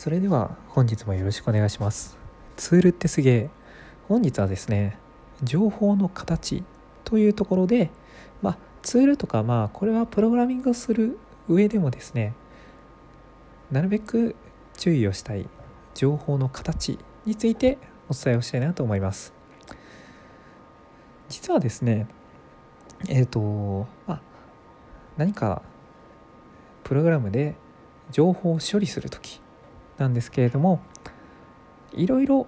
それでは本日もよろしくお願いします。ツールってすげえ。本日はですね情報の形というところでまあツールとかまあこれはプログラミングをする上でもですねなるべく注意をしたい情報の形についてお伝えをしたいなと思います。実はですねえっ、ー、とまあ何かプログラムで情報を処理する時なんですけれどもいろいろ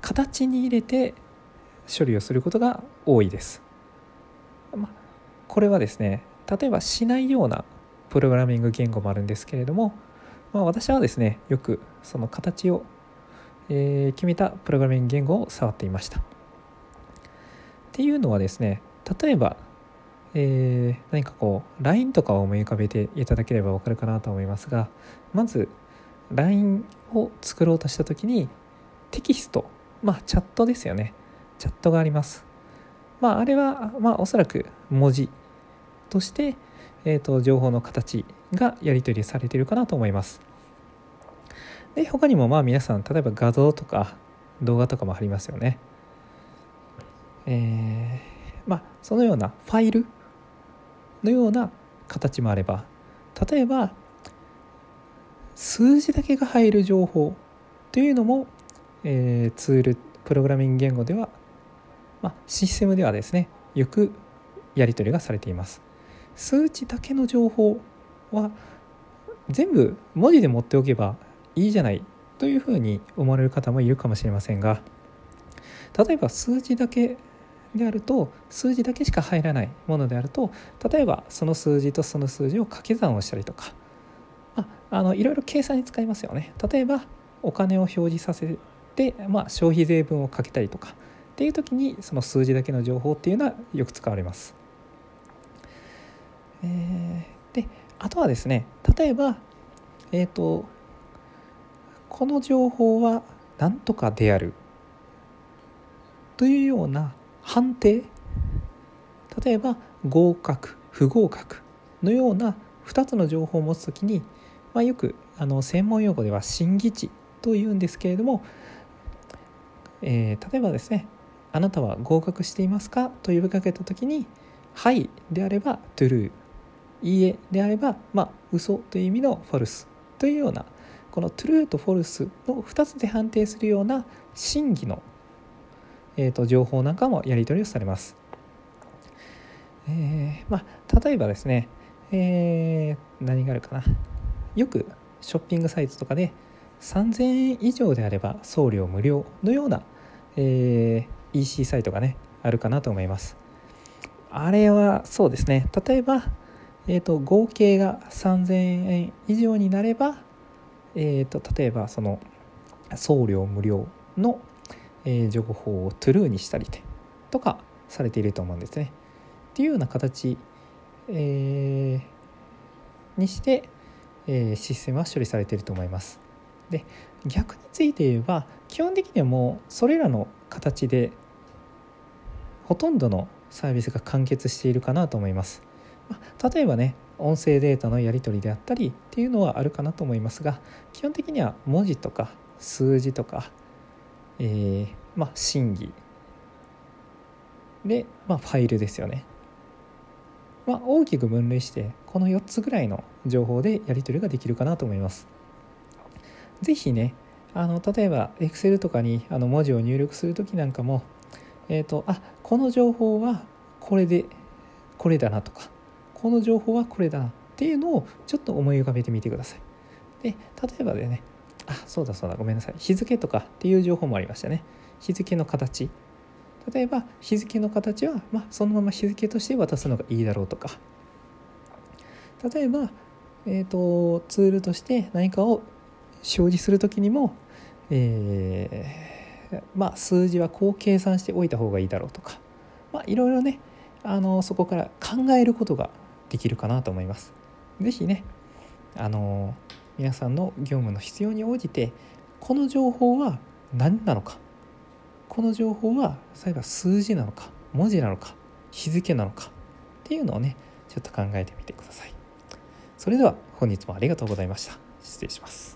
形に入れて処理をすることが多いです。まこれはですね例えばしないようなプログラミング言語もあるんですけれども、まあ、私はですねよくその形を、えー、決めたプログラミング言語を触っていました。っていうのはですね例えば、えー、何かこう LINE とかを思い浮かべていただければ分かるかなと思いますがまず LINE を作ろうとした時にテキストまあチャットですよね。チャットがあります。まああれはまあおそらく文字として、えーと、情報の形がやり取りされているかなと思います。で他にもまあ皆さん例えば画像とか動画とかもありますよね。えー、まあそのようなファイルのような形もあれば例えば数字だけが入る情報というのも、えー、ツールプログラミング言語では、まあ、システムではですねよくやり取りがされています。数値だけの情報は全部文字で持っておけばいいじゃないというふうに思われる方もいるかもしれませんが例えば数字だけであると数字だけしか入らないものであると例えばその数字とその数字を掛け算をしたりとかあのいろいろ計算に使いますよね。例えばお金を表示させて、まあ、消費税分をかけたりとか。っていう時にその数字だけの情報っていうのはよく使われます。えー、であとはですね例えばえっ、ー、とこの情報は何とかである。というような判定。例えば合格不合格のような2つの情報を持つ時にまあ、よくあの専門用語では審議値というんですけれども、えー、例えばですね「あなたは合格していますか?」と呼びかけた時に「はい」であれば「true」「いいえ」であれば「まあ、嘘という意味の「false」というようなこの true と false の2つで判定するような真偽の、えーと、情報なんかもやり取りをされます。えー、まあ、例えばですね、えー、何があるかなよくショッピングサイトとかで3000円以上であれば送料無料のような、えー、EC サイトがねあるかなと思います。あれはそうですね。例えば、えーと、合計が3000円以上になれば、えーと、例えばその送料無料の、えー、情報を True にしたりとかされていると思うんですね。っていうような形、えー、にしてえ、システムは処理されていると思います。で逆について言えば基本的にはもうそれらの形でほとんどのサービスが完結しているかなと思います。ま、例えばね音声データのやり取りであったりっていうのはあるかなと思いますが基本的には文字とか数字とか、えー、まあ審議で、まあ、ファイルですよねま、大きく分類してこの4つぐらいの情報でやり取りができるかなと思います。是非ねあの例えば Excel とかにあの文字を入力する時なんかも、えーと、あこの情報はこれでこれだなとかこの情報はこれだなっていうのをちょっと思い浮かべてみてください。で例えばでねあそうだそうだごめんなさい日付とかっていう情報もありましたね日付の形例えば日付の形は、まあ、そのまま日付として渡すのがいいだろうとか例えば、えーと、ツールとして何かを表示する時にも、えー、まあ、数字はこう計算しておいた方がいいだろうとか、まあ、いろいろねあのそこから考えることができるかなと思います。是非ねあの皆さんの業務の必要に応じてこの情報は何なのかこの情報は例えば数字なのか文字なのか日付なのかっていうのをねちょっと考えてみてください。それでは本日もありがとうございました。失礼します。